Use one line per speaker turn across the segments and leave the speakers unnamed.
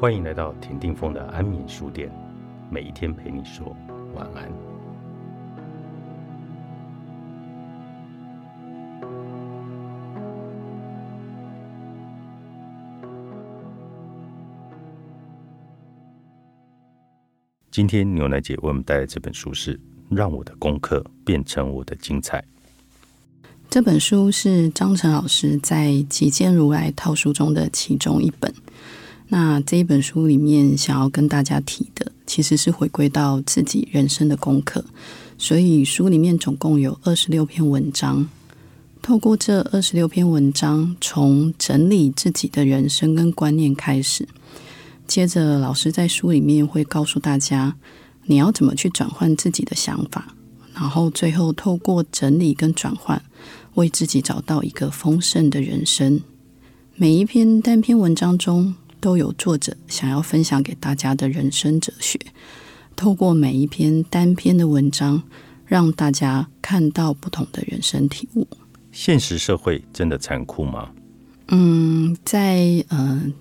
欢迎来到田定峰的安眠书店，每一天陪你说晚安。今天牛奶姐为我们带来这本书是《让我的功课变成我的精彩》。
这本书是张晨老师在《极简如来套书》中的其中一本。那这一本书里面想要跟大家提的，其实是回归到自己人生的功课。所以书里面总共有二十六篇文章，透过这二十六篇文章，从整理自己的人生跟观念开始。接着，老师在书里面会告诉大家，你要怎么去转换自己的想法，然后最后透过整理跟转换，为自己找到一个丰盛的人生。每一篇单篇文章中，都有作者想要分享给大家的人生哲学。透过每一篇单篇的文章，让大家看到不同的人生体悟。
现实社会真的残酷吗？
嗯，在嗯。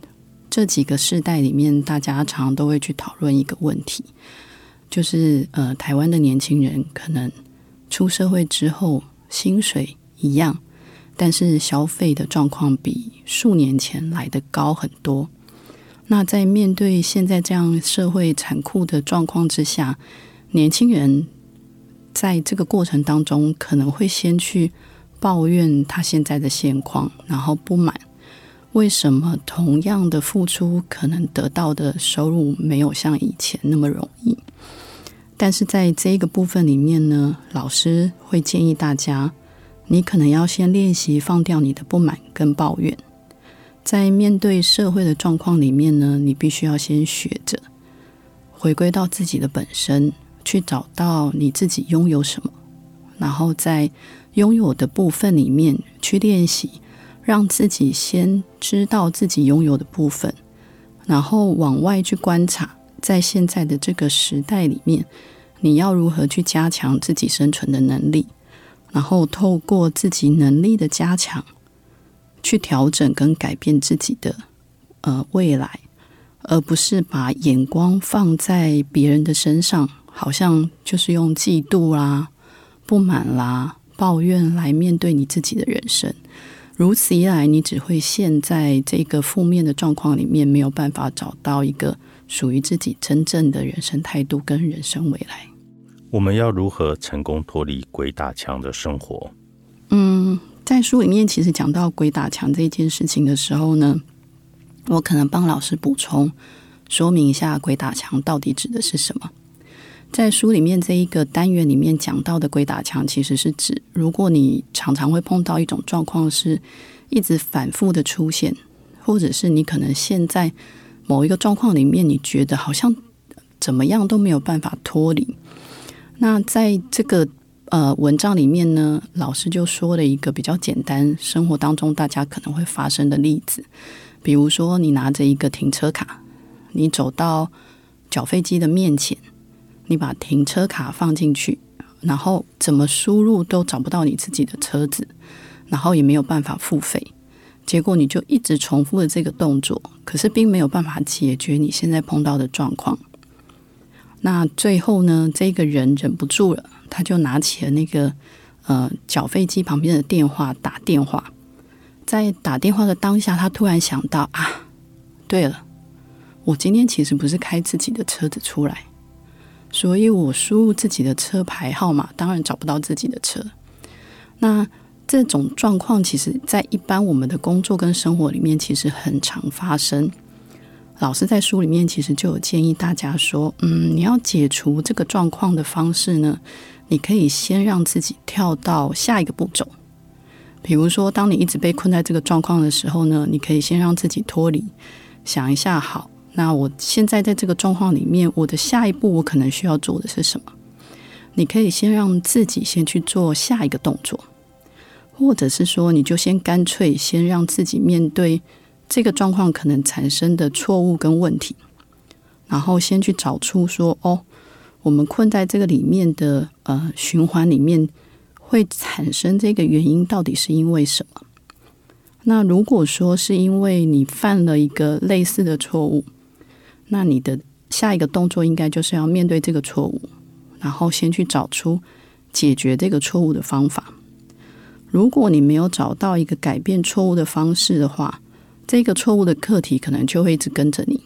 这几个世代里面，大家常常都会去讨论一个问题，就是呃，台湾的年轻人可能出社会之后薪水一样，但是消费的状况比数年前来的高很多。那在面对现在这样社会残酷的状况之下，年轻人在这个过程当中可能会先去抱怨他现在的现况，然后不满。为什么同样的付出，可能得到的收入没有像以前那么容易？但是在这个部分里面呢，老师会建议大家，你可能要先练习放掉你的不满跟抱怨。在面对社会的状况里面呢，你必须要先学着回归到自己的本身，去找到你自己拥有什么，然后在拥有的部分里面去练习。让自己先知道自己拥有的部分，然后往外去观察，在现在的这个时代里面，你要如何去加强自己生存的能力，然后透过自己能力的加强，去调整跟改变自己的呃未来，而不是把眼光放在别人的身上，好像就是用嫉妒啦、不满啦、抱怨来面对你自己的人生。如此一来，你只会陷在这个负面的状况里面，没有办法找到一个属于自己真正的人生态度跟人生未来。
我们要如何成功脱离鬼打墙的生活？
在书里面其实讲到鬼打墙这件事情的时候呢，我可能帮老师补充说明一下，鬼打墙到底指的是什么。在书里面这一个单元里面讲到的鬼打墙，其实是指如果你常常会碰到一种状况，是一直反复的出现，或者是你可能现在某一个状况里面，你觉得好像怎么样都没有办法脱离。那在这个呃文章里面呢，老师就说了一个比较简单，生活当中大家可能会发生的例子，比如说你拿着一个停车卡，你走到缴费机的面前。你把停车卡放进去，然后怎么输入都找不到你自己的车子，然后也没有办法付费，结果你就一直重复的这个动作，可是并没有办法解决你现在碰到的状况。那最后呢，这个人忍不住了，他就拿起了那个呃缴费机旁边的电话打电话，在打电话的当下，他突然想到啊，对了，我今天其实不是开自己的车子出来。所以我输入自己的车牌号码，当然找不到自己的车。那这种状况，其实在一般我们的工作跟生活里面，其实很常发生。老师在书里面其实就有建议大家说，嗯，你要解除这个状况的方式呢，你可以先让自己跳到下一个步骤。比如说，当你一直被困在这个状况的时候呢，你可以先让自己脱离，想一下，好。那我现在在这个状况里面，我的下一步我可能需要做的是什么？你可以先让自己先去做下一个动作，或者是说，你就先干脆先让自己面对这个状况可能产生的错误跟问题，然后先去找出说，哦，我们困在这个里面的呃循环里面会产生这个原因到底是因为什么？那如果说是因为你犯了一个类似的错误。那你的下一个动作应该就是要面对这个错误，然后先去找出解决这个错误的方法。如果你没有找到一个改变错误的方式的话，这个错误的课题可能就会一直跟着你，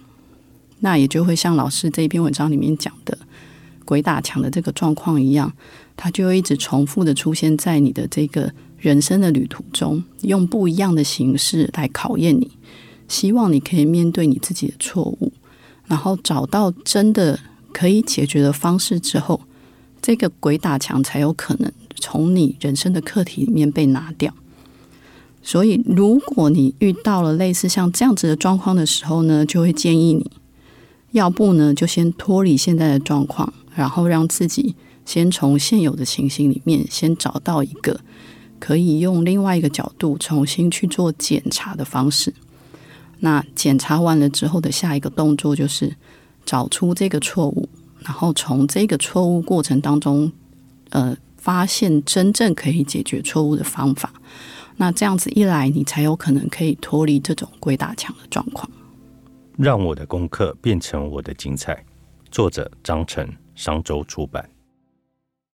那也就会像老师这一篇文章里面讲的鬼打墙的这个状况一样，它就会一直重复的出现在你的这个人生的旅途中，用不一样的形式来考验你，希望你可以面对你自己的错误，然后找到真的可以解决的方式之后，这个鬼打墙才有可能。从你人生的课题里面被拿掉，所以如果你遇到了类似像这样子的状况的时候呢，就会建议你，要不呢就先脱离现在的状况，然后让自己先从现有的情形里面先找到一个可以用另外一个角度重新去做检查的方式。那检查完了之后的下一个动作就是找出这个错误，然后从这个错误过程当中，呃。发现真正可以解决错误的方法，那这样子一来，你才有可能可以脱离这种鬼打墙的状况。
让我的功课变成我的精彩。作者：张晨，商周出版。